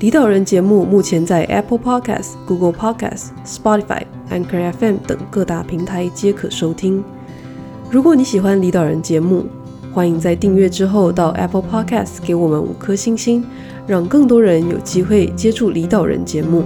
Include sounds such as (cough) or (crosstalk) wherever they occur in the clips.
离岛人节目目前在 Apple Podcast、Google Podcast、Spotify、Anchor FM 等各大平台皆可收听。如果你喜欢离岛人节目，欢迎在订阅之后到 Apple Podcast 给我们五颗星星，让更多人有机会接触离岛人节目。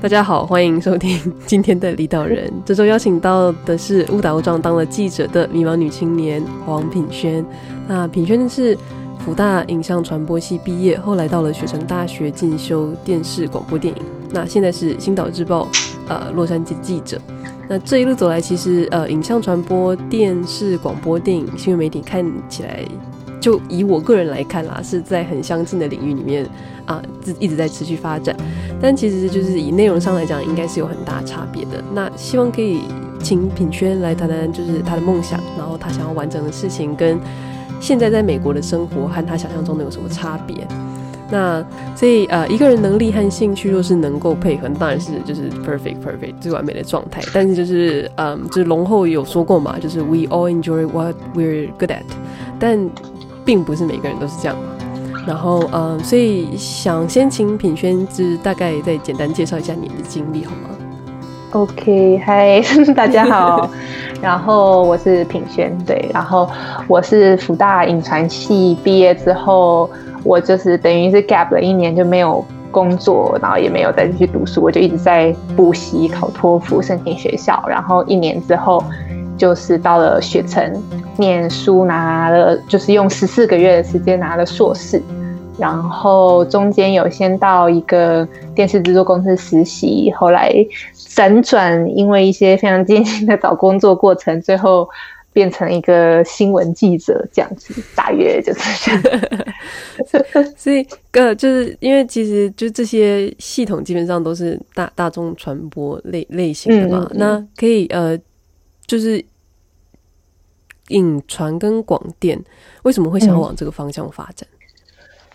大家好，欢迎收听今天的离岛人。这周邀请到的是误打误撞当了记者的迷茫女青年黄品轩。那品轩是。福大影像传播系毕业，后来到了雪城大学进修电视广播电影。那现在是星岛日报呃洛杉矶记者。那这一路走来，其实呃影像传播、电视广播电影、新闻媒体看起来，就以我个人来看啦，是在很相近的领域里面啊，一直在持续发展。但其实就是以内容上来讲，应该是有很大差别的。那希望可以请品轩来谈谈，就是他的梦想，然后他想要完成的事情跟。现在在美国的生活和他想象中的有什么差别？那所以呃，一个人能力和兴趣若是能够配合，当然是就是 perfect perfect 最完美的状态。但是就是嗯，就是龙后有说过嘛，就是 we all enjoy what we're good at，但并不是每个人都是这样嘛。然后嗯，所以想先请品轩，就是大概再简单介绍一下你的经历好吗？OK，嗨，(laughs) 大家好。(laughs) 然后我是品轩，对，然后我是福大影传系毕业之后，我就是等于是 gap 了一年就没有工作，然后也没有再继续读书，我就一直在补习、考托福、申请学校。然后一年之后，就是到了雪城念书，拿了就是用十四个月的时间拿了硕士。然后中间有先到一个电视制作公司实习，后来辗转，因为一些非常艰辛的找工作过程，最后变成一个新闻记者这样子，大约就是这样。(laughs) 所以，呃，就是因为其实就这些系统基本上都是大大众传播类类型的嘛，嗯嗯嗯，那可以呃，就是影传跟广电为什么会想要往这个方向发展？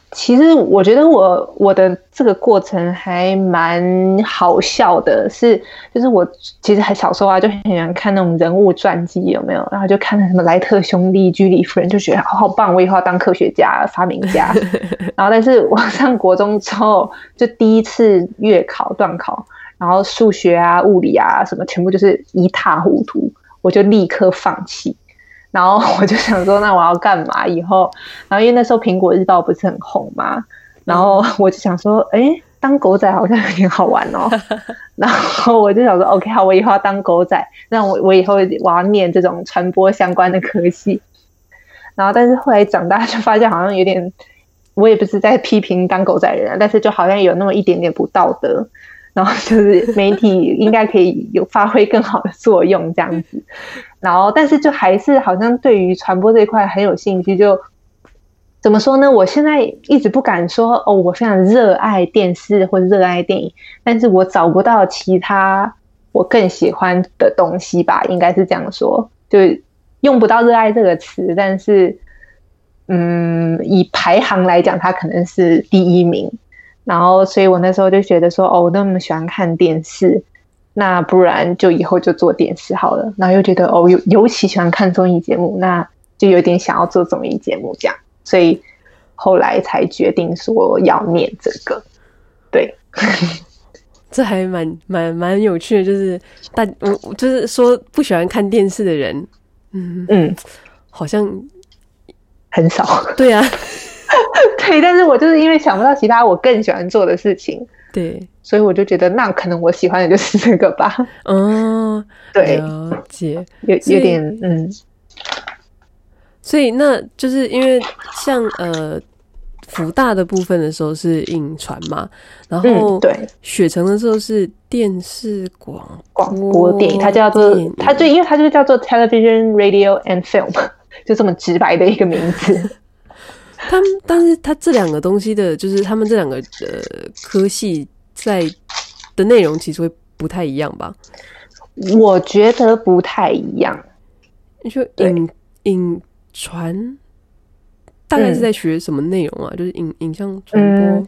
嗯其实我觉得我我的这个过程还蛮好笑的，是就是我其实还小时候啊就很喜欢看那种人物传记，有没有？然后就看什么莱特兄弟、居里夫人，就觉得好好棒，我以后要当科学家、发明家。(laughs) 然后但是我上国中之后，就第一次月考段考，然后数学啊、物理啊什么，全部就是一塌糊涂，我就立刻放弃。然后我就想说，那我要干嘛？以后，然后因为那时候苹果日报不是很红嘛，然后我就想说，哎，当狗仔好像有点好玩哦。(laughs) 然后我就想说，OK，好，我以后要当狗仔，那我我以后我要念这种传播相关的科系。然后，但是后来长大就发现，好像有点，我也不是在批评当狗仔的人，但是就好像有那么一点点不道德。然后就是媒体应该可以有发挥更好的作用这样子，然后但是就还是好像对于传播这一块很有兴趣，就怎么说呢？我现在一直不敢说哦，我非常热爱电视或热爱电影，但是我找不到其他我更喜欢的东西吧，应该是这样说，就用不到热爱这个词，但是嗯，以排行来讲，它可能是第一名。然后，所以我那时候就觉得说，哦，我那么喜欢看电视，那不然就以后就做电视好了。然后又觉得，哦，尤尤其喜欢看综艺节目，那就有点想要做综艺节目这样。所以后来才决定说要念这个。对，(laughs) 这还蛮蛮蛮有趣的，就是但我就是说不喜欢看电视的人，嗯嗯，好像很少。对啊。(laughs) 对，但是我就是因为想不到其他我更喜欢做的事情，(laughs) 对，所以我就觉得那可能我喜欢的就是这个吧。嗯，对，了解，有有点嗯，所以那就是因为像呃福大的部分的时候是影传嘛，然后对雪城的时候是电视广广播电影，它叫做它就因为它就叫做 television radio and film，就这么直白的一个名字。(laughs) 他们，但是他这两个东西的，就是他们这两个呃科系在的内容，其实会不太一样吧？我觉得不太一样。你说影影传大概是在学什么内容啊？嗯、就是影影像传播、嗯。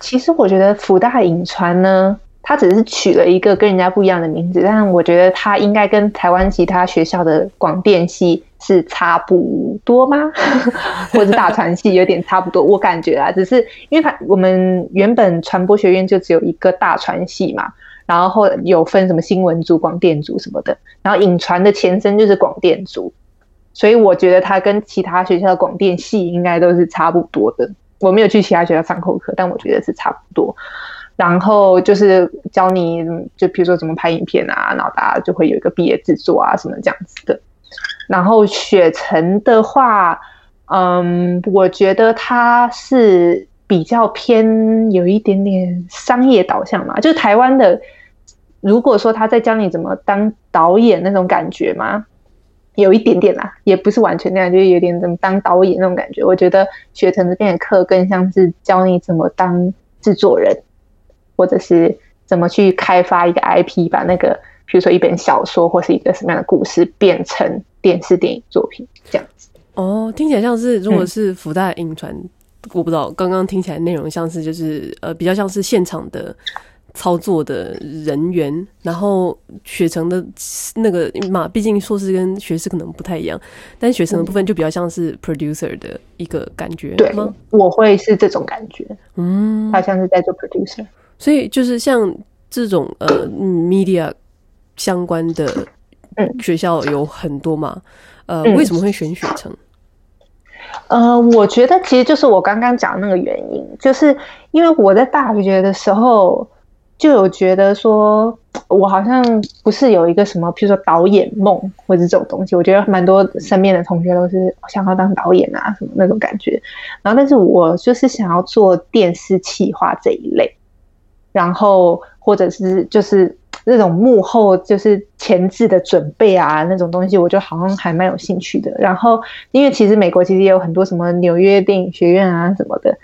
其实我觉得福大影传呢，它只是取了一个跟人家不一样的名字，但我觉得它应该跟台湾其他学校的广电系是差不多吗？(laughs) 或者大传系有点差不多？我感觉啊，只是因为它我们原本传播学院就只有一个大传系嘛。然后有分什么新闻组、广电组什么的，然后影传的前身就是广电组，所以我觉得它跟其他学校的广电系应该都是差不多的。我没有去其他学校上过课，但我觉得是差不多。然后就是教你，就比如说怎么拍影片啊，然后大家就会有一个毕业制作啊什么这样子的。然后雪城的话，嗯，我觉得它是比较偏有一点点商业导向嘛，就台湾的。如果说他在教你怎么当导演那种感觉吗？有一点点啦，也不是完全那样，就是有点怎么当导演那种感觉。我觉得雪城这边的课更像是教你怎么当制作人，或者是怎么去开发一个 IP，把那个比如说一本小说或是一个什么样的故事变成电视电影作品这样子。哦，听起来像是如果是福大影传，嗯、我不知道刚刚听起来内容像是就是呃比较像是现场的。操作的人员，然后学程的那个嘛，毕竟硕士跟学士可能不太一样，但学程的部分就比较像是 producer 的一个感觉，对吗？我会是这种感觉，嗯，他像是在做 producer，所以就是像这种呃 media 相关的学校有很多嘛，呃，为什么会选雪城？呃，我觉得其实就是我刚刚讲的那个原因，就是因为我在大学的时候。就有觉得说，我好像不是有一个什么，譬如说导演梦或者这种东西。我觉得蛮多身边的同学都是想要当导演啊，什么那种感觉。然后，但是我就是想要做电视企划这一类，然后或者是就是那种幕后就是前置的准备啊那种东西，我就好像还蛮有兴趣的。然后，因为其实美国其实也有很多什么纽约电影学院啊什么的。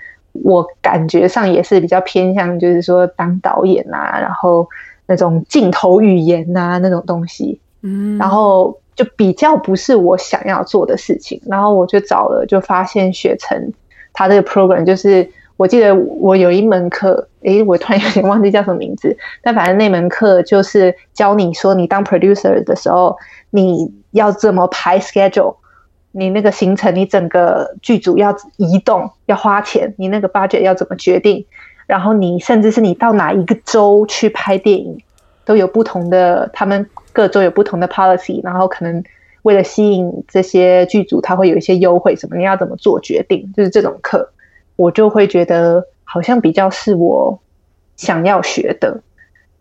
我感觉上也是比较偏向，就是说当导演啊，然后那种镜头语言啊那种东西，嗯，然后就比较不是我想要做的事情。然后我就找了，就发现学程他这个 program，就是我记得我有一门课，诶，我突然有点忘记叫什么名字，但反正那门课就是教你说，你当 producer 的时候，你要怎么排 schedule。你那个行程，你整个剧组要移动，要花钱，你那个 budget 要怎么决定？然后你甚至是你到哪一个州去拍电影，都有不同的，他们各州有不同的 policy，然后可能为了吸引这些剧组，他会有一些优惠什么，你要怎么做决定？就是这种课，我就会觉得好像比较是我想要学的，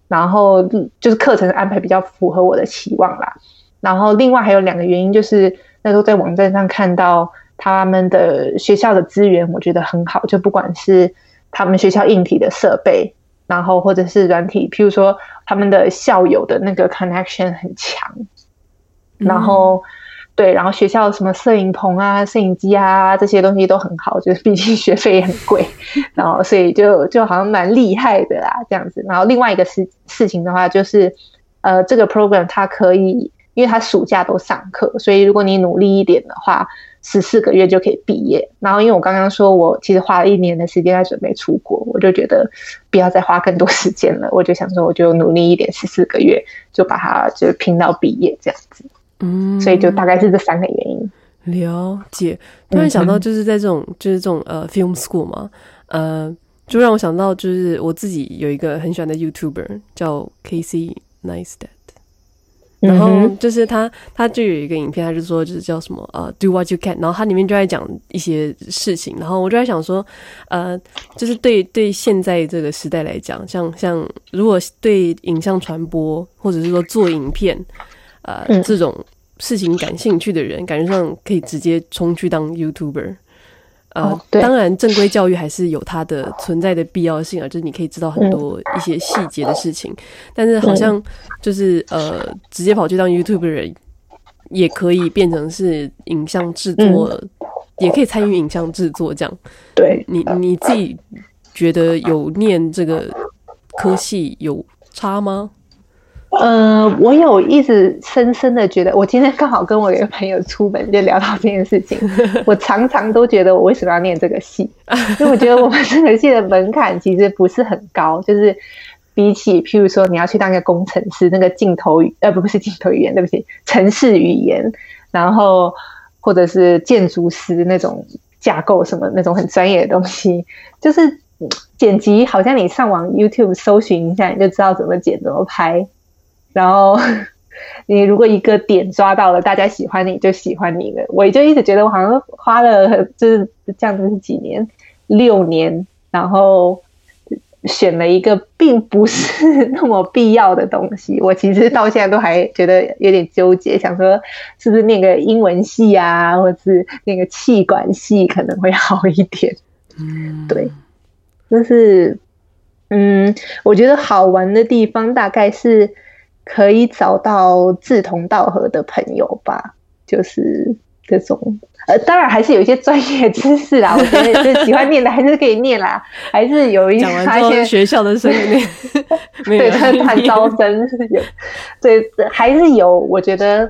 然后就是课程的安排比较符合我的期望啦。然后另外还有两个原因就是。那时候在网站上看到他们的学校的资源，我觉得很好。就不管是他们学校硬体的设备，然后或者是软体，譬如说他们的校友的那个 connection 很强。然后，对，然后学校什么摄影棚啊、摄影机啊这些东西都很好，就是毕竟学费也很贵，然后所以就就好像蛮厉害的啦，这样子。然后另外一个事事情的话，就是呃，这个 program 它可以。因为他暑假都上课，所以如果你努力一点的话，十四个月就可以毕业。然后，因为我刚刚说我其实花了一年的时间在准备出国，我就觉得不要再花更多时间了。我就想说，我就努力一点，十四个月就把它就拼到毕业这样子。嗯，所以就大概是这三个原因。了解。突然想到，就是在这种、嗯、就是这种呃 film school 嘛，呃，就让我想到就是我自己有一个很喜欢的 YouTuber 叫 Casey Neistat。然后就是他，他就有一个影片，他就说就是叫什么呃，Do what you can。然后他里面就在讲一些事情。然后我就在想说，呃，就是对对现在这个时代来讲，像像如果对影像传播或者是说做影片，呃，这种事情感兴趣的人，感觉上可以直接冲去当 YouTuber。呃，哦、当然，正规教育还是有它的存在的必要性啊，就是你可以知道很多一些细节的事情。嗯、但是好像就是呃，直接跑去当 YouTube 的人，也可以变成是影像制作，嗯、也可以参与影像制作这样。对，你你自己觉得有念这个科系有差吗？呃，我有一直深深的觉得，我今天刚好跟我一个朋友出门就聊到这件事情。(laughs) 我常常都觉得，我为什么要念这个系？(laughs) 因为我觉得我们这个系的门槛其实不是很高，就是比起譬如说你要去当一个工程师，那个镜头语呃不不是镜头语言，对不起，城市语言，然后或者是建筑师那种架构什么那种很专业的东西，就是剪辑，好像你上网 YouTube 搜寻一下，你就知道怎么剪怎么拍。然后 (laughs) 你如果一个点抓到了，大家喜欢你就喜欢你了。我就一直觉得我好像花了就是这样子是几年，六年，然后选了一个并不是那么必要的东西。我其实到现在都还觉得有点纠结，想说是不是那个英文系啊，或者是那个气管系可能会好一点。嗯，对，就是嗯，我觉得好玩的地方大概是。可以找到志同道合的朋友吧，就是这种。呃，当然还是有一些专业知识啦。(laughs) 我觉得就喜欢念的还是可以念啦，还是有一些一些学校的生意，对，他谈招生有，对，还是有。我觉得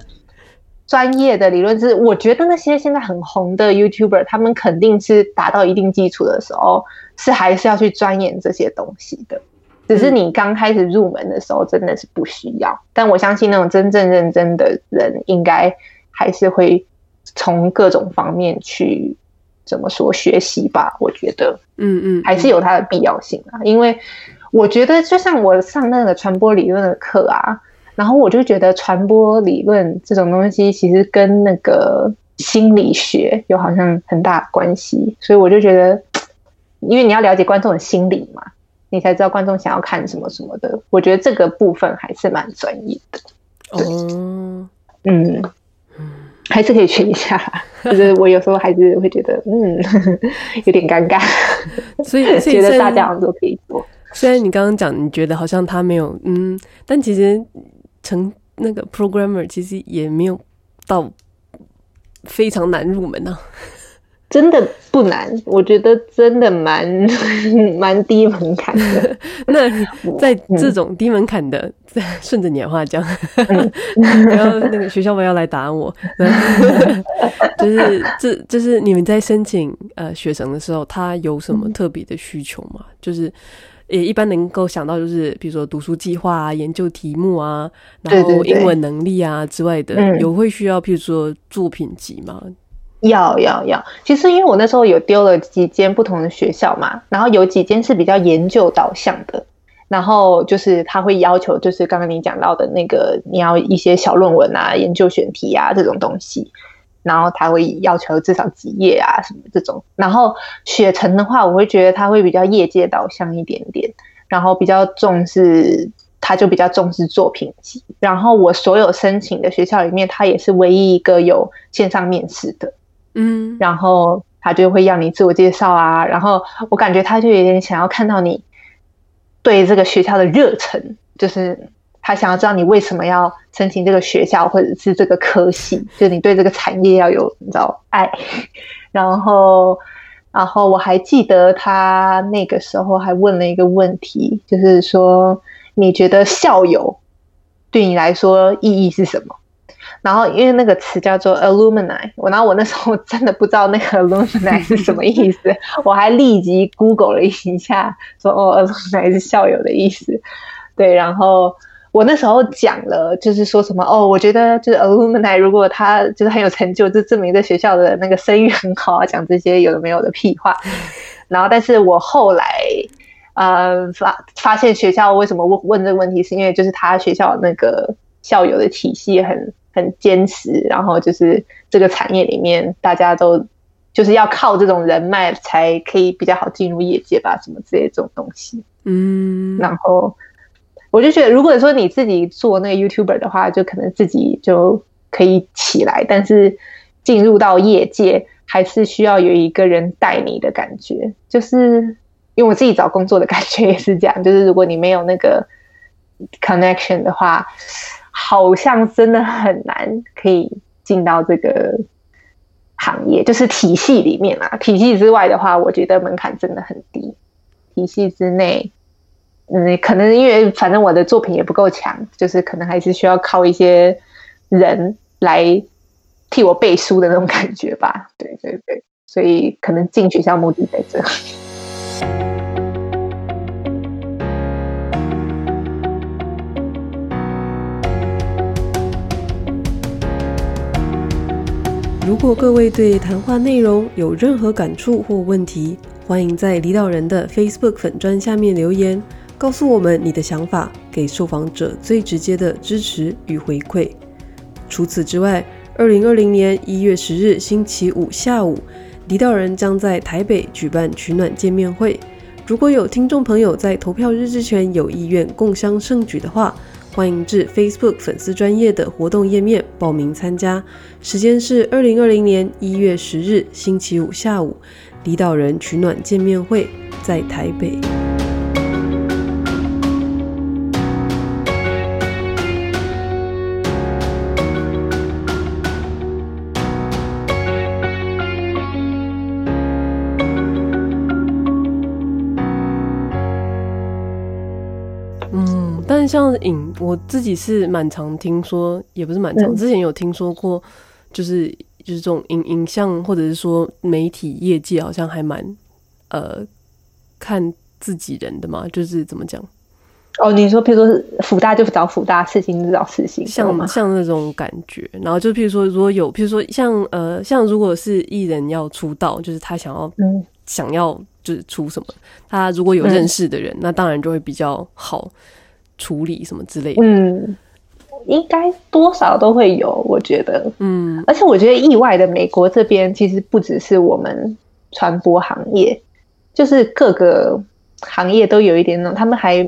专业的理论是，我觉得那些现在很红的 YouTuber，他们肯定是达到一定基础的时候，是还是要去钻研这些东西的。只是你刚开始入门的时候，真的是不需要。但我相信那种真正认真的人，应该还是会从各种方面去怎么说学习吧。我觉得，嗯嗯，还是有它的必要性啊。因为我觉得，就像我上那个传播理论的课啊，然后我就觉得传播理论这种东西，其实跟那个心理学有好像很大关系。所以我就觉得，因为你要了解观众的心理嘛。你才知道观众想要看什么什么的，我觉得这个部分还是蛮专业的。哦，嗯，还是可以学一下。就是我有时候还是会觉得，嗯，(laughs) 有点尴尬。(laughs) 所以觉得大家好像都可以做。虽然你刚刚讲，你觉得好像他没有，嗯，但其实成那个 programmer 其实也没有到非常难入门呢、啊。真的不难，我觉得真的蛮 (laughs) 蛮低门槛的。(laughs) 那在这种低门槛的，(laughs) 顺着你的话讲，然后那个学校不要来打我。就是这，就是你们在申请呃学生的时候，他有什么特别的需求吗？就是也一般能够想到，就是比如说读书计划啊、研究题目啊，然后英文能力啊之外的，有会需要，譬如说作品集吗？要要要，其实因为我那时候有丢了几间不同的学校嘛，然后有几间是比较研究导向的，然后就是他会要求，就是刚刚你讲到的那个，你要一些小论文啊、研究选题啊这种东西，然后他会要求至少几页啊什么这种。然后雪城的话，我会觉得他会比较业界导向一点点，然后比较重视，他就比较重视作品集。然后我所有申请的学校里面，他也是唯一一个有线上面试的。嗯，然后他就会要你自我介绍啊，然后我感觉他就有点想要看到你对这个学校的热忱，就是他想要知道你为什么要申请这个学校或者是这个科系，(laughs) 就你对这个产业要有你知道爱。然后，然后我还记得他那个时候还问了一个问题，就是说你觉得校友对你来说意义是什么？然后，因为那个词叫做 alumni，我然后我那时候真的不知道那个 alumni 是什么意思，(laughs) 我还立即 Google 了一下，说哦，alumni 是校友的意思。对，然后我那时候讲了，就是说什么哦，我觉得就是 alumni 如果他就是很有成就，就证明这学校的那个声誉很好啊，讲这些有的没有的屁话。(laughs) 然后，但是我后来呃发发现学校为什么问问这个问题，是因为就是他学校那个校友的体系很。很坚持，然后就是这个产业里面，大家都就是要靠这种人脉才可以比较好进入业界吧，什么之类这种东西。嗯，然后我就觉得，如果说你自己做那个 YouTuber 的话，就可能自己就可以起来，但是进入到业界，还是需要有一个人带你的感觉。就是因为我自己找工作的感觉也是这样，就是如果你没有那个 connection 的话。好像真的很难可以进到这个行业，就是体系里面啊。体系之外的话，我觉得门槛真的很低。体系之内，嗯，可能因为反正我的作品也不够强，就是可能还是需要靠一些人来替我背书的那种感觉吧。对对对，所以可能进学校目的在这。如果各位对谈话内容有任何感触或问题，欢迎在离岛人的 Facebook 粉专下面留言，告诉我们你的想法，给受访者最直接的支持与回馈。除此之外，二零二零年一月十日星期五下午，离岛人将在台北举办取暖见面会。如果有听众朋友在投票日之前有意愿共襄盛举的话，欢迎至 Facebook 粉丝专业的活动页面报名参加，时间是二零二零年一月十日星期五下午，离岛人取暖见面会在台北。像影，我自己是蛮常听说，也不是蛮常，之前有听说过，就是就是这种影影像或者是说媒体业界好像还蛮呃看自己人的嘛，就是怎么讲？哦，你说，譬如说辅大就找辅大，事情就找事情，像像那种感觉。然后就譬如说，如果有譬如说像呃像如果是艺人要出道，就是他想要、嗯、想要就是出什么，他如果有认识的人，嗯、那当然就会比较好。处理什么之类的，嗯，应该多少都会有，我觉得，嗯，而且我觉得意外的，美国这边其实不只是我们传播行业，就是各个行业都有一点那种，他们还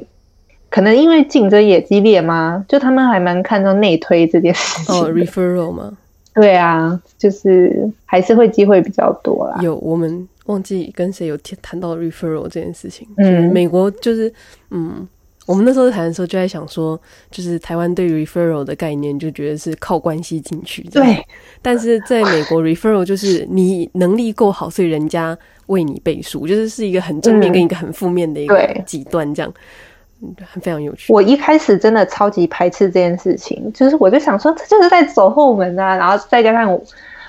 可能因为竞争也激烈吗？就他们还蛮看重内推这件事情，哦，referral 吗？对啊，就是还是会机会比较多啦。有，我们忘记跟谁有谈到 referral 这件事情，嗯，美国就是，嗯。我们那时候谈的时候就在想说，就是台湾对 referral 的概念就觉得是靠关系进去，对。但是在美国 referral 就是你能力够好，所以人家为你背书，就是是一个很正面跟一个很负面的一个极端，这样，嗯，非常有趣。我一开始真的超级排斥这件事情，就是我就想说，这就是在走后门啊，然后再加上我，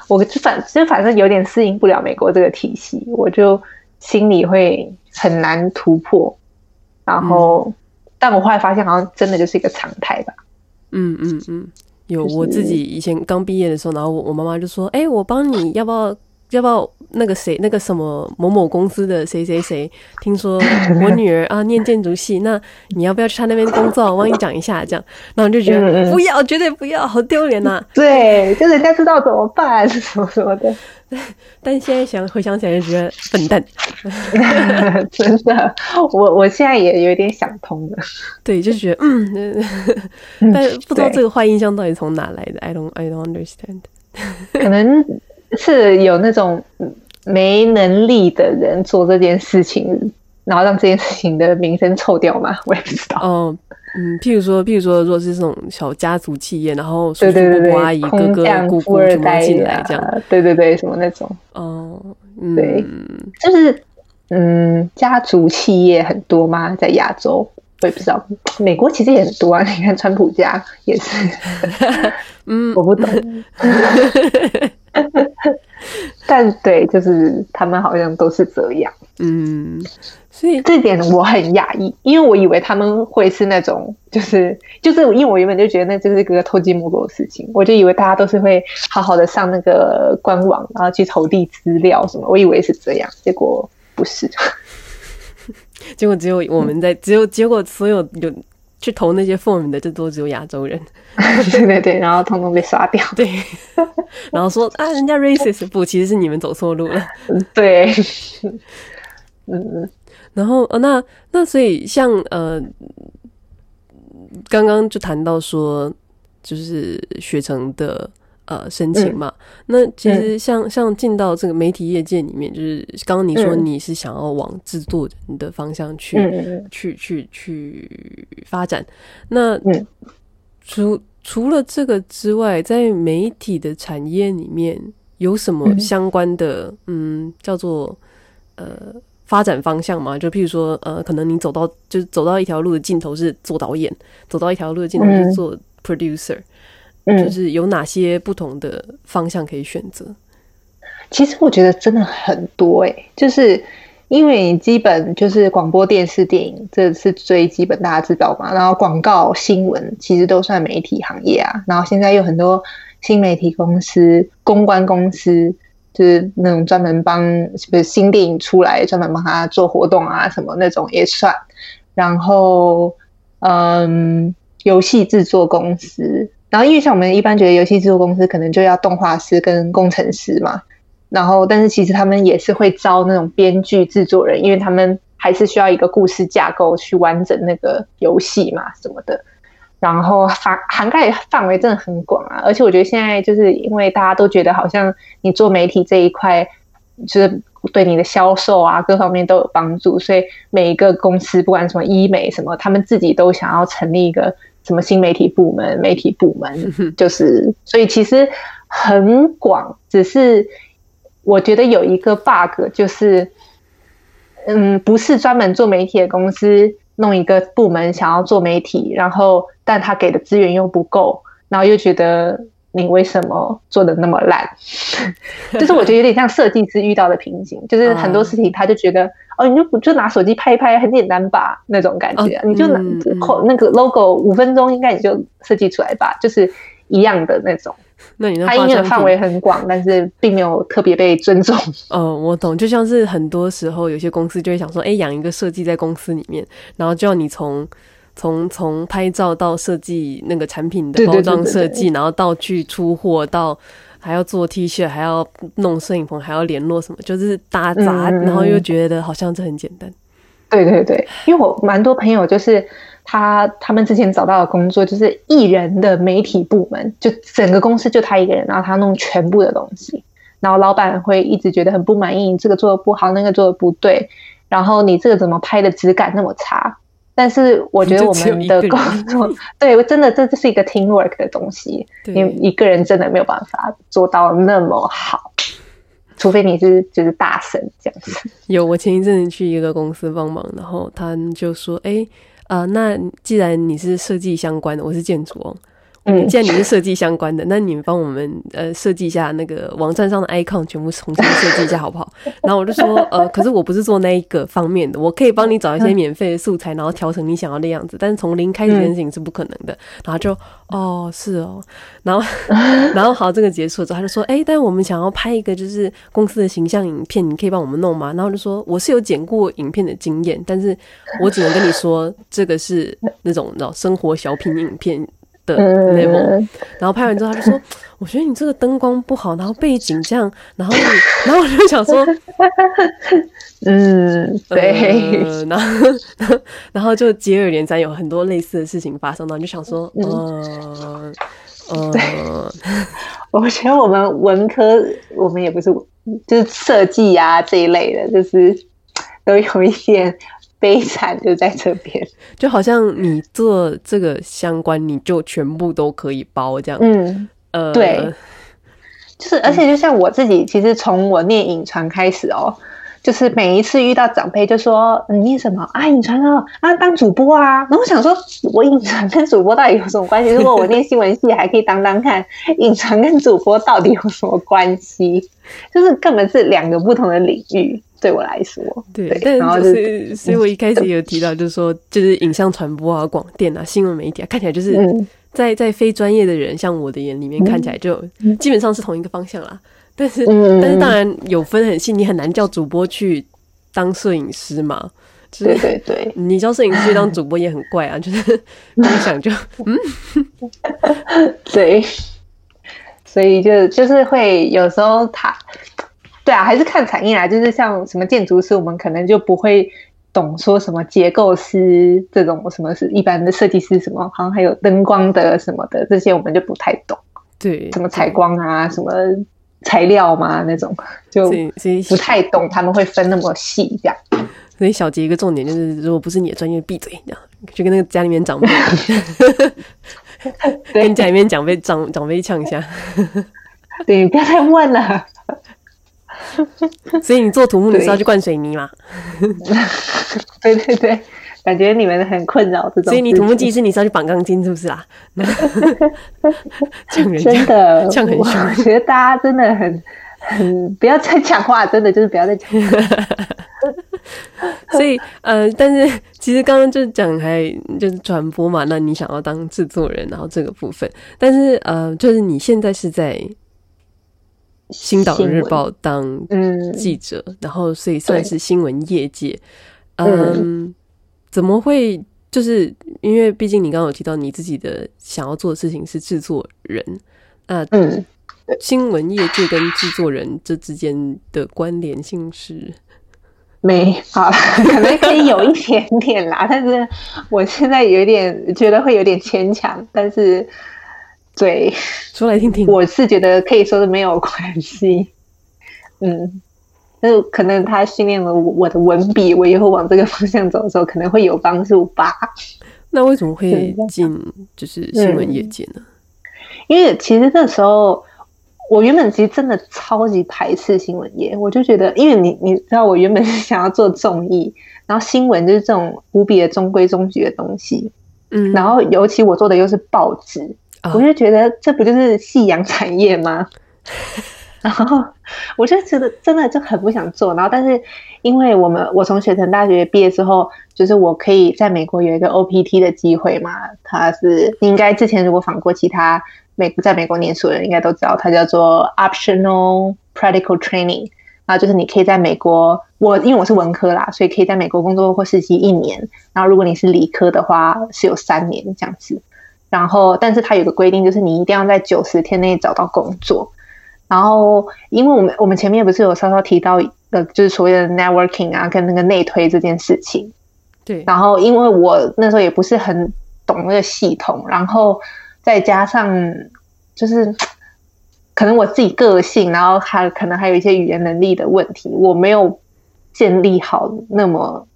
我就反就反正有点适应不了美国这个体系，我就心里会很难突破，然后。嗯但我后来发现，好像真的就是一个常态吧。嗯嗯嗯，有我自己以前刚毕业的时候，然后我我妈妈就说：“哎、欸，我帮你要不要要不要那个谁那个什么某某公司的谁谁谁，听说 (laughs) 我女儿啊念建筑系，那你要不要去他那边工作？我帮你讲一下这样。”然后我就觉得、嗯、不要，绝对不要，好丢脸呐。对，就人家知道怎么办，什么什么的。(laughs) 但现在想回想起来，就觉得笨蛋。(laughs) 真的，我我现在也有点想通了。对，就觉得嗯，(laughs) 但不知道这个坏印象到底从哪来的。I don't, I don't understand。可能是有那种没能力的人做这件事情，然后让这件事情的名声臭掉嘛？我也不知道。哦。嗯，譬如说，譬如说，如果是这种小家族企业，然后叔叔伯伯、阿姨、哥哥、姑姑什么进来这样，对对对，什么那种，哦，嗯、对，就是嗯，家族企业很多吗？在亚洲，我也不知道，美国其实也很多啊。(laughs) 你看川普家也是，(laughs) 嗯，我不懂，(laughs) 但对，就是他们好像都是这样，嗯。所以这点我很讶异，因为我以为他们会是那种，就是就是，因为我原本就觉得那就是一个偷鸡摸狗的事情，我就以为大家都是会好好的上那个官网，然后去投递资料什么，我以为是这样，结果不是，(laughs) 结果只有我们在，只有结果所有有去投那些 form 的，就都只有亚洲人，(laughs) 对对对，然后通通被刷掉，对，(laughs) 然后说啊，人家 racist 不，其实是你们走错路了，对，嗯嗯。然后呃，那那所以像呃，刚刚就谈到说，就是学成的呃申请嘛。嗯、那其实像、嗯、像进到这个媒体业界里面，就是刚刚你说你是想要往制作人的方向去、嗯、去去去发展。那、嗯、除除了这个之外，在媒体的产业里面有什么相关的嗯，嗯叫做呃。发展方向嘛？就譬如说，呃，可能你走到就是走到一条路的尽头是做导演，走到一条路的尽头是做 producer，嗯，就是有哪些不同的方向可以选择？其实我觉得真的很多诶、欸，就是因为你基本就是广播电视电影，这是最基本大家知道嘛，然后广告新闻其实都算媒体行业啊，然后现在有很多新媒体公司、公关公司。就是那种专门帮，是不是新电影出来专门帮他做活动啊，什么那种也算。然后，嗯，游戏制作公司，然后因为像我们一般觉得游戏制作公司可能就要动画师跟工程师嘛，然后但是其实他们也是会招那种编剧制作人，因为他们还是需要一个故事架构去完整那个游戏嘛，什么的。然后涵涵盖范围真的很广啊，而且我觉得现在就是因为大家都觉得好像你做媒体这一块，就是对你的销售啊各方面都有帮助，所以每一个公司不管什么医美什么，他们自己都想要成立一个什么新媒体部门、媒体部门，(laughs) 就是所以其实很广。只是我觉得有一个 bug 就是，嗯，不是专门做媒体的公司弄一个部门想要做媒体，然后。但他给的资源又不够，然后又觉得你为什么做的那么烂？(laughs) 就是我觉得有点像设计师遇到的瓶颈，就是很多事情他就觉得、嗯、哦，你就就拿手机拍一拍，很简单吧那种感觉，哦、你就拿、嗯、那个 logo 五分钟应该你就设计出来吧，就是一样的那种。(laughs) 那你那他应用的范围很广，但是并没有特别被尊重。嗯，(laughs) 我懂，就像是很多时候有些公司就会想说，哎，养一个设计在公司里面，然后就要你从。从从拍照到设计那个产品的包装设计，然后到去出货，到还要做 T 恤，还要弄摄影棚，还要联络什么，就是打杂，然后又觉得好像这很简单。对对对，因为我蛮多朋友就是他他们之前找到的工作就是艺人的媒体部门，就整个公司就他一个人，然后他弄全部的东西，然后老板会一直觉得很不满意，你这个做的不好，那个做的不对，然后你这个怎么拍的质感那么差。但是我觉得我们的工作，(laughs) 对，真的这是一个 teamwork 的东西，你一个人真的没有办法做到那么好，除非你是就是大神这样子。有，我前一阵子去一个公司帮忙，然后他就说：“哎、欸，啊，那既然你是设计相关的，我是建筑哦。”嗯，既然你是设计相关的，(laughs) 那你们帮我们呃设计一下那个网站上的 icon，全部重新设计一下好不好？(laughs) 然后我就说呃，可是我不是做那一个方面的，我可以帮你找一些免费的素材，然后调成你想要的样子，但是从零开始这件事情是不可能的。然后就哦是哦，然后 (laughs) 然后好，这个结束了之后，他就说哎、欸，但我们想要拍一个就是公司的形象影片，你可以帮我们弄吗？然后就说我是有剪过影片的经验，但是我只能跟你说这个是那种你知道生活小品影片。的 level，然后拍完之后他就说：“我觉得你这个灯光不好，然后背景这样，然后你，然后我就想说，(laughs) 嗯，对，呃、然后 (laughs) 然后就接二连三有很多类似的事情发生，然后就想说，嗯，呃，对，我觉得我们文科，我们也不是就是设计啊这一类的，就是都有一点。”悲惨就在这边，(laughs) 就好像你做这个相关，你就全部都可以包这样。嗯，呃，对，就是而且就像我自己，其实从我念影传开始哦，就是每一次遇到长辈就说你念什么啊，影传啊啊，当主播啊，然后我想说，我影传跟主播到底有什么关系？如果我念新闻系还可以当当看，影传跟主播到底有什么关系？就是根本是两个不同的领域。对我来说，对，对但然后就是，所以我一开始有提到，就是说，就是影像传播啊、广电啊、新闻媒体啊，看起来就是在在非专业的人，像我的眼里面看起来就基本上是同一个方向啦。但是，但是当然有分很细，你很难叫主播去当摄影师嘛。对对对，你叫摄影师去当主播也很怪啊，就是 (laughs) 光想就嗯，对，所以就就是会有时候他。对啊，还是看产业啊。就是像什么建筑师，我们可能就不会懂说什么结构师这种，什么是一般的设计师，什么好像还有灯光的什么的，这些我们就不太懂。对，什么采光啊，什么材料嘛那种，就不太懂。他们会分那么细这样。所以小杰一个重点就是，如果不是你的专业，闭嘴这样，就跟那个家里面长辈，(laughs) 跟家里面长辈长长辈呛一下。(laughs) 对，不要再问了。(laughs) 所以你做土木你是要去灌水泥嘛？(laughs) 对对对，感觉你们很困扰这种。所以你土木技师你是要去绑钢筋是不是啊？(laughs) 真的，呛很凶。我觉得大家真的很很不要再讲话，真的就是不要再讲。所以呃，但是其实刚刚就讲还就是传播嘛，那你想要当制作人，然后这个部分，但是呃，就是你现在是在。星岛日报当记者，嗯、然后所以算是新闻业界。嗯，嗯，怎么会？就是因为毕竟你刚刚有提到你自己的想要做的事情是制作人，那嗯，新闻业界跟制作人这之间的关联性是没好，可能可以有一点点啦，但是我现在有点觉得会有点牵强，但是。对，说来听听。我是觉得可以说是没有关系，(laughs) 嗯，但是可能他训练了我的文笔，我以后往这个方向走的时候可能会有帮助吧。那为什么会进就是新闻业界呢？因为其实那时候我原本其实真的超级排斥新闻业，我就觉得，因为你你知道，我原本是想要做综艺，然后新闻就是这种无比的中规中矩的东西，嗯，然后尤其我做的又是报纸。我就觉得这不就是夕阳产业吗？(laughs) 然后我就觉得真的就很不想做。然后，但是因为我们我从雪城大学毕业之后，就是我可以在美国有一个 OPT 的机会嘛。它是应该之前如果访过其他美在美国念书的人，应该都知道，它叫做 Optional Practical Training。然后就是你可以在美国，我因为我是文科啦，所以可以在美国工作或实习一年。然后如果你是理科的话，是有三年这样子。然后，但是它有个规定，就是你一定要在九十天内找到工作。然后，因为我们我们前面不是有稍稍提到呃，就是所谓的 networking 啊，跟那个内推这件事情。对。然后，因为我那时候也不是很懂那个系统，然后再加上就是可能我自己个性，然后还可能还有一些语言能力的问题，我没有建立好那么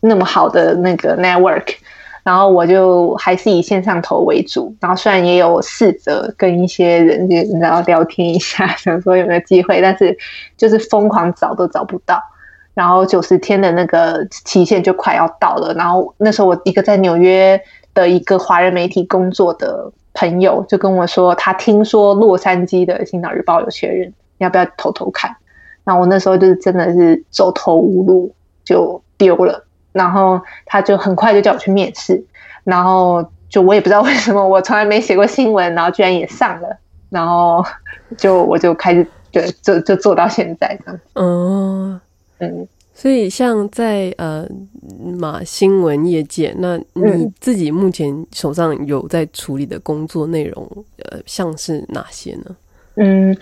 那么好的那个 network。然后我就还是以线上投为主，然后虽然也有试着跟一些人就然后聊天一下，(laughs) 想说有没有机会，但是就是疯狂找都找不到。然后九十天的那个期限就快要到了，然后那时候我一个在纽约的一个华人媒体工作的朋友就跟我说，他听说洛杉矶的《星岛日报》有缺人，要不要偷偷看？然后我那时候就是真的是走投无路，就丢了。然后他就很快就叫我去面试，然后就我也不知道为什么，我从来没写过新闻，然后居然也上了，然后就我就开始就就就做到现在这样。嗯嗯，所以像在呃马新闻业界，那你自己目前手上有在处理的工作内容，呃，像是哪些呢？嗯，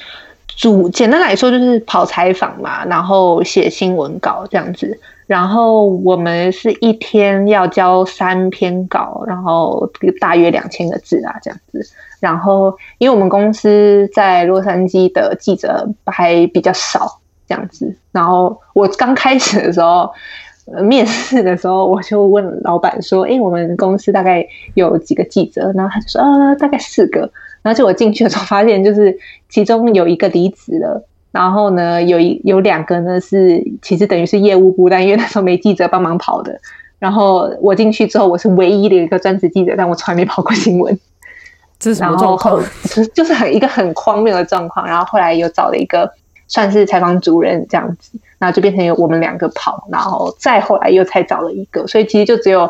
主简单来说就是跑采访嘛，然后写新闻稿这样子。然后我们是一天要交三篇稿，然后大约两千个字啊，这样子。然后因为我们公司在洛杉矶的记者还比较少，这样子。然后我刚开始的时候，面试的时候，我就问老板说：“哎，我们公司大概有几个记者？”然后他就说：“呃，大概四个。”然后就我进去的时候，发现就是其中有一个离职了。然后呢，有一有两个呢是其实等于是业务部，但因为那时候没记者帮忙跑的。(laughs) 然后我进去之后，我是唯一的一个专职记者，但我从来没跑过新闻。这是什么状况？就就是很一个很荒谬的状况。然后后来又找了一个算是采访主任这样子，然后就变成有我们两个跑，然后再后来又才找了一个，所以其实就只有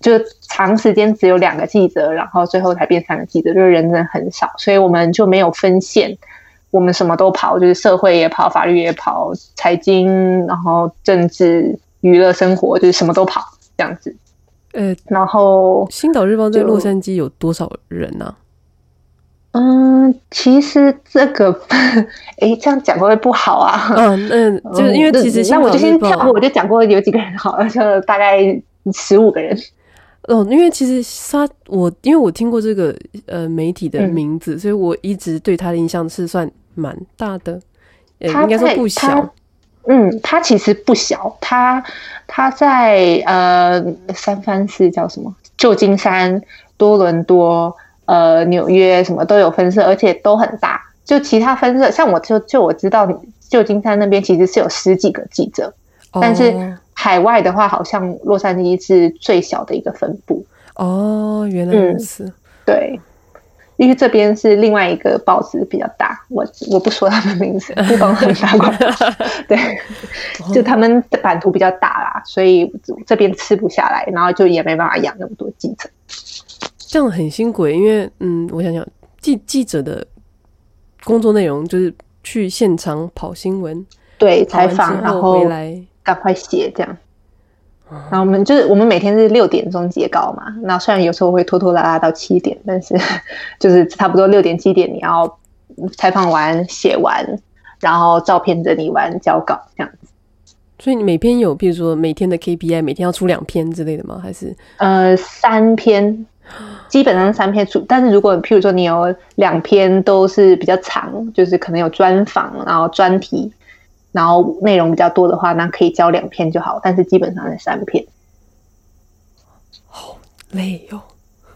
就长时间只有两个记者，然后最后才变三个记者，就是人真的很少，所以我们就没有分线。我们什么都跑，就是社会也跑，法律也跑，财经，然后政治、娱乐、生活，就是什么都跑这样子。呃，然后《星岛日报》在洛杉矶有多少人呢？啊？嗯，其实这个，(laughs) 哎，这样讲会不会不好啊？嗯嗯，就是因为其实、嗯、那我就先跳过，我就讲过有几个人好了，就大概十五个人。哦，因为其实他我因为我听过这个呃媒体的名字，嗯、所以我一直对他的印象是算。蛮大的，他应该说不小。嗯，他其实不小，他他在呃三藩市叫什么？旧金山、多伦多、呃纽约什么都有分社，而且都很大。就其他分社，像我就就我知道，旧金山那边其实是有十几个记者，哦、但是海外的话，好像洛杉矶是最小的一个分布。哦，原来如此。嗯、对。因为这边是另外一个报纸比较大，我我不说他们名字，不帮他们打广告。(laughs) 对，就他们的版图比较大啦，所以这边吃不下来，然后就也没办法养那么多记者。这样很辛苦，因为嗯，我想想，记记者的工作内容就是去现场跑新闻，对，采访，然后回来赶快写这样。然后我们就是我们每天是六点钟截稿嘛，那虽然有时候会拖拖拉拉到七点，但是 (laughs) 就是差不多六点七点你要采访完写完，然后照片整理完交稿这样子。所以你每篇有，比如说每天的 KPI，每天要出两篇之类的吗？还是呃三篇，基本上三篇出。但是如果譬如说你有两篇都是比较长，就是可能有专访，然后专题。然后内容比较多的话，那可以交两篇就好，但是基本上是三篇。好累哟、哦，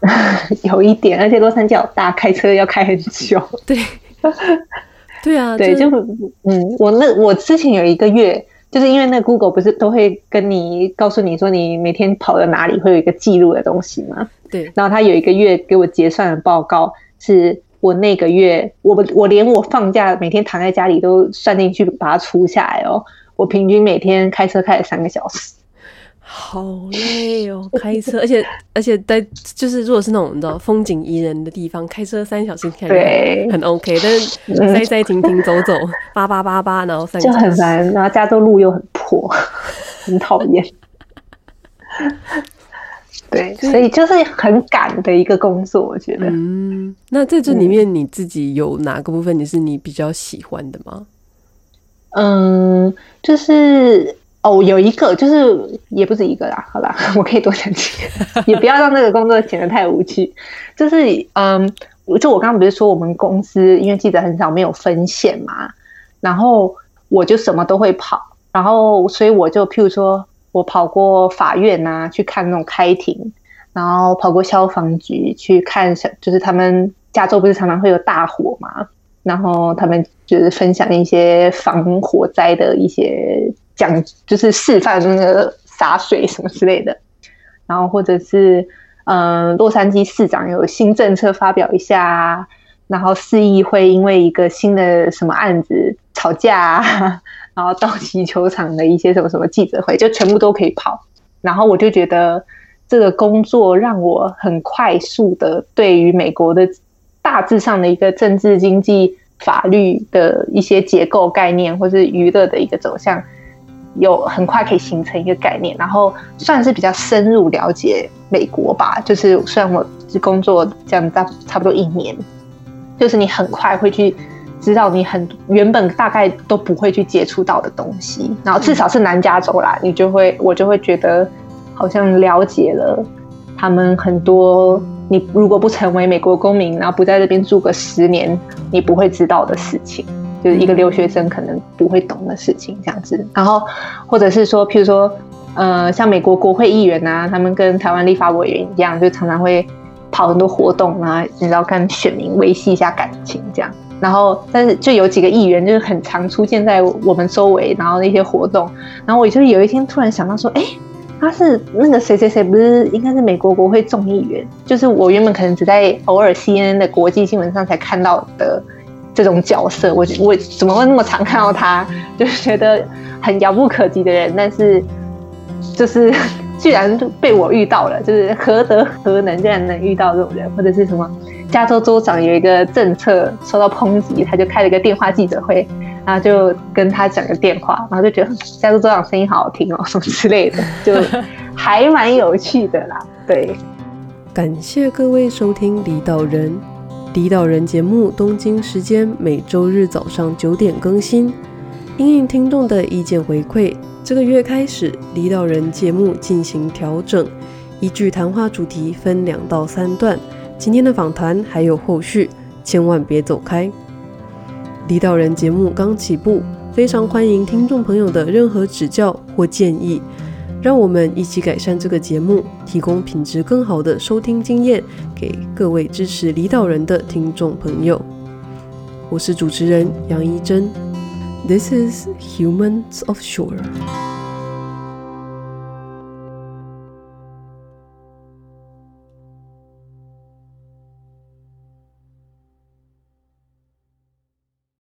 (laughs) 有一点，而且洛杉矶好大，开车要开很久。对，对啊，(laughs) 对，就嗯，我那我之前有一个月，就是因为那 Google 不是都会跟你告诉你说你每天跑到哪里，会有一个记录的东西吗？对，然后他有一个月给我结算的报告是。我那个月，我我连我放假每天躺在家里都算进去，把它除下来哦。我平均每天开车开了三个小时，好累哦，开车，而且而且在就是如果是那种你知道风景宜人的地方，开车三小时看起来很 OK，但是 (laughs) 塞塞停停走走，叭叭叭叭，然后就很烦，然后加州路又很破，(laughs) 很讨厌。对，所以就是很赶的一个工作，我觉得。嗯，那在这里面你自己有哪个部分你是你比较喜欢的吗？嗯，就是哦，有一个，就是也不止一个啦。好啦，(laughs) 我可以多讲几个，(laughs) 也不要让那个工作显得太无趣。就是嗯，就我刚刚不是说我们公司因为记者很少，没有分线嘛，然后我就什么都会跑，然后所以我就譬如说。我跑过法院啊，去看那种开庭，然后跑过消防局去看，就是他们加州不是常常会有大火嘛，然后他们就是分享一些防火灾的一些讲，就是示范那个洒水什么之类的，然后或者是嗯，洛杉矶市长有新政策发表一下，然后市议会因为一个新的什么案子吵架。然后道奇球场的一些什么什么记者会，(laughs) 就全部都可以跑。然后我就觉得这个工作让我很快速的对于美国的大致上的一个政治、经济、法律的一些结构概念，或是娱乐的一个走向，有很快可以形成一个概念。然后算是比较深入了解美国吧。就是虽然我工作这样差差不多一年，就是你很快会去。知道你很原本大概都不会去接触到的东西，然后至少是南加州啦，你就会我就会觉得好像了解了他们很多你如果不成为美国公民，然后不在这边住个十年，你不会知道的事情，就是一个留学生可能不会懂的事情这样子。然后或者是说，譬如说，呃，像美国国会议员啊，他们跟台湾立法委员一样，就常常会跑很多活动啊，你知道跟选民维系一下感情这样。然后，但是就有几个议员就是很常出现在我们周围，然后那些活动，然后我就有一天突然想到说，哎，他是那个谁谁谁，不是应该是美国国会众议员？就是我原本可能只在偶尔 CNN 的国际新闻上才看到的这种角色，我我怎么会那么常看到他？就是觉得很遥不可及的人，但是就是。(laughs) 居然被我遇到了，就是何德何能，竟然能遇到这种人，或者是什么？加州州长有一个政策受到抨击，他就开了一个电话记者会，然后就跟他讲个电话，然后就觉得加州州长声音好好听哦，什么之类的，(laughs) 就还蛮有趣的啦。对，感谢各位收听《离岛人》，《离岛人》节目东京时间每周日早上九点更新，因应听众的意见回馈。这个月开始，离岛人节目进行调整，依据谈话主题分两到三段。今天的访谈还有后续，千万别走开。离岛人节目刚起步，非常欢迎听众朋友的任何指教或建议，让我们一起改善这个节目，提供品质更好的收听经验给各位支持离岛人的听众朋友。我是主持人杨一珍。This is Humans of Shore.